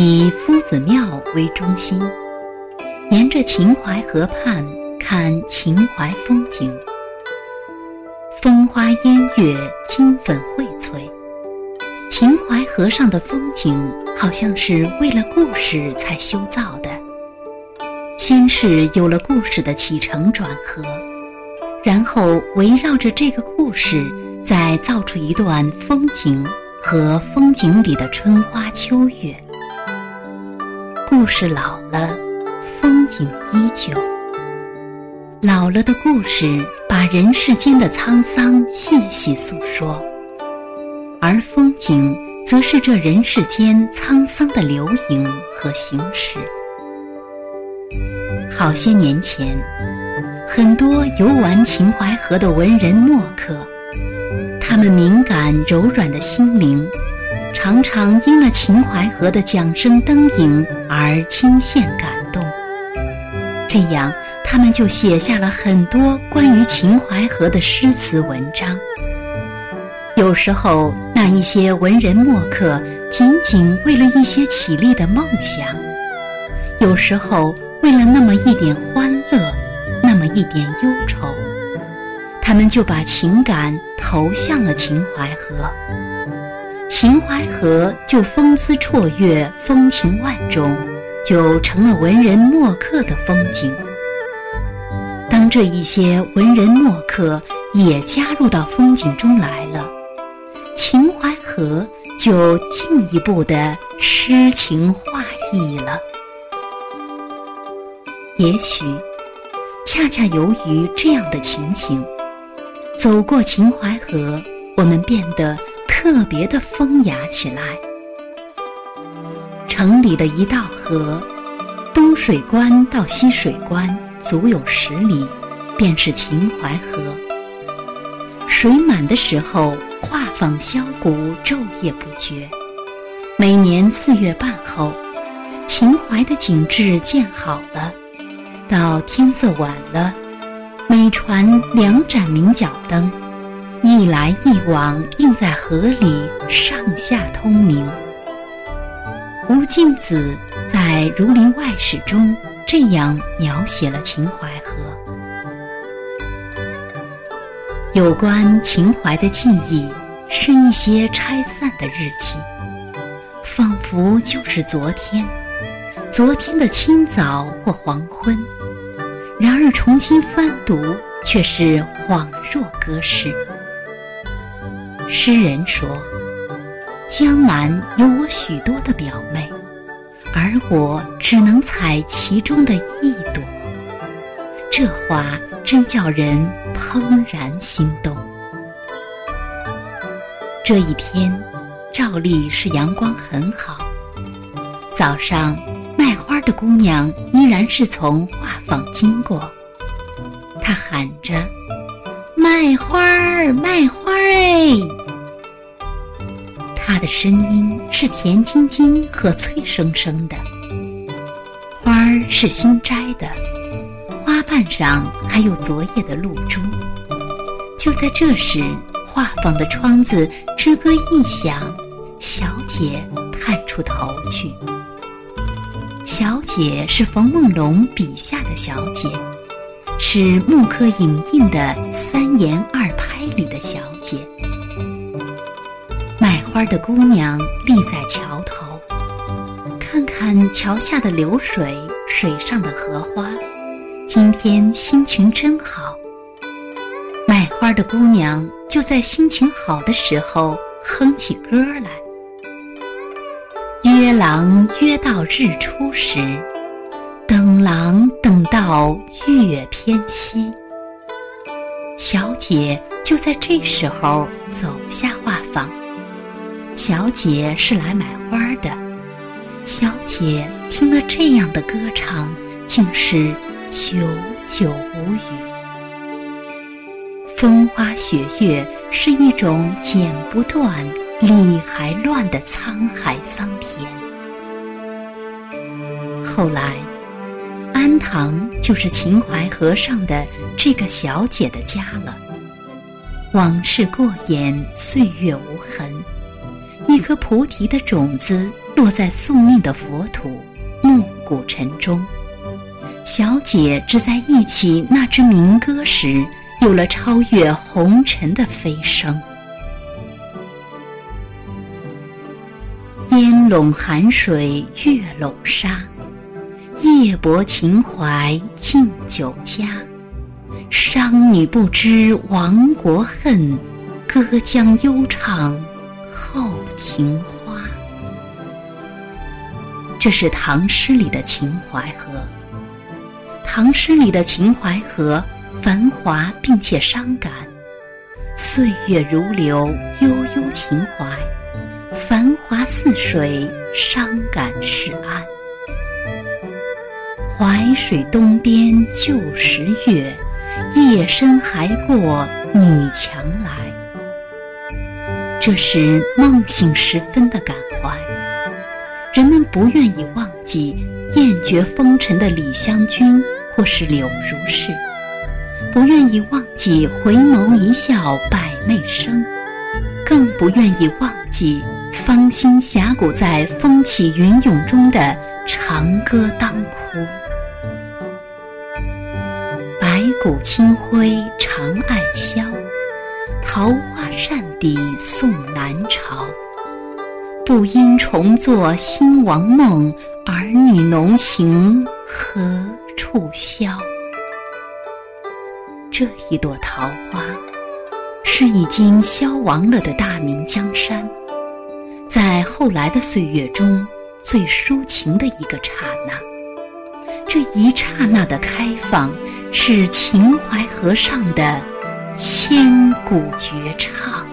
以夫子庙为中心，沿着秦淮河畔看秦淮风景，风花烟月，金粉荟萃。秦淮河上的风景，好像是为了故事才修造的。先是有了故事的起承转合，然后围绕着这个故事，再造出一段风景和风景里的春花秋月。故事老了，风景依旧。老了的故事把人世间的沧桑细细诉说，而风景则是这人世间沧桑的流影和形式。好些年前，很多游玩秦淮河的文人墨客，他们敏感柔软的心灵。常常因了秦淮河的桨声灯影而惊羡感动，这样他们就写下了很多关于秦淮河的诗词文章。有时候，那一些文人墨客仅仅为了一些绮丽的梦想；有时候，为了那么一点欢乐，那么一点忧愁，他们就把情感投向了秦淮河。秦淮河就风姿绰约，风情万种，就成了文人墨客的风景。当这一些文人墨客也加入到风景中来了，秦淮河就进一步的诗情画意了。也许，恰恰由于这样的情形，走过秦淮河，我们变得。特别的风雅起来。城里的一道河，东水关到西水关足有十里，便是秦淮河。水满的时候，画舫箫鼓昼夜不绝。每年四月半后，秦淮的景致建好了，到天色晚了，每船两盏明角灯。一来一往，映在河里，上下通明。吴敬梓在《儒林外史》中这样描写了秦淮河：有关秦淮的记忆，是一些拆散的日记，仿佛就是昨天，昨天的清早或黄昏。然而重新翻读，却是恍若隔世。诗人说：“江南有我许多的表妹，而我只能采其中的一朵。”这话真叫人怦然心动。这一天，照例是阳光很好。早上，卖花的姑娘依然是从画舫经过，她喊着。卖花儿，卖花儿哎！他的声音是甜津津和脆生生的。花儿是新摘的，花瓣上还有昨夜的露珠。就在这时，画舫的窗子吱咯一响，小姐探出头去。小姐是冯梦龙笔下的小姐。是木刻影印的三言二拍里的小姐，卖花的姑娘立在桥头，看看桥下的流水，水上的荷花，今天心情真好。卖花的姑娘就在心情好的时候哼起歌来：约郎约到日出时。等郎等到月偏西，小姐就在这时候走下画舫。小姐是来买花的。小姐听了这样的歌唱，竟是久久无语。风花雪月是一种剪不断、理还乱的沧海桑田。后来，安堂就是秦淮河上的这个小姐的家了。往事过眼，岁月无痕。一颗菩提的种子落在宿命的佛土，暮鼓晨钟。小姐只在忆起那支民歌时，有了超越红尘的飞升。烟笼寒水月笼沙，夜泊秦淮近酒家。商女不知亡国恨，隔江悠唱。后庭花，这是唐诗里的秦淮河。唐诗里的秦淮河，繁华并且伤感。岁月如流，悠悠秦淮，繁华似水，伤感是岸。淮水东边旧时月，夜深还过女墙来。这是梦醒时分的感怀，人们不愿意忘记厌绝风尘的李香君或是柳如是，不愿意忘记回眸一笑百媚生，更不愿意忘记芳心峡谷在风起云涌中的长歌当哭。白骨清辉长暗消。桃花扇底送南朝，不因重作兴亡梦，儿女浓情何处消？这一朵桃花，是已经消亡了的大明江山，在后来的岁月中最抒情的一个刹那。这一刹那的开放，是秦淮河上的。千古绝唱。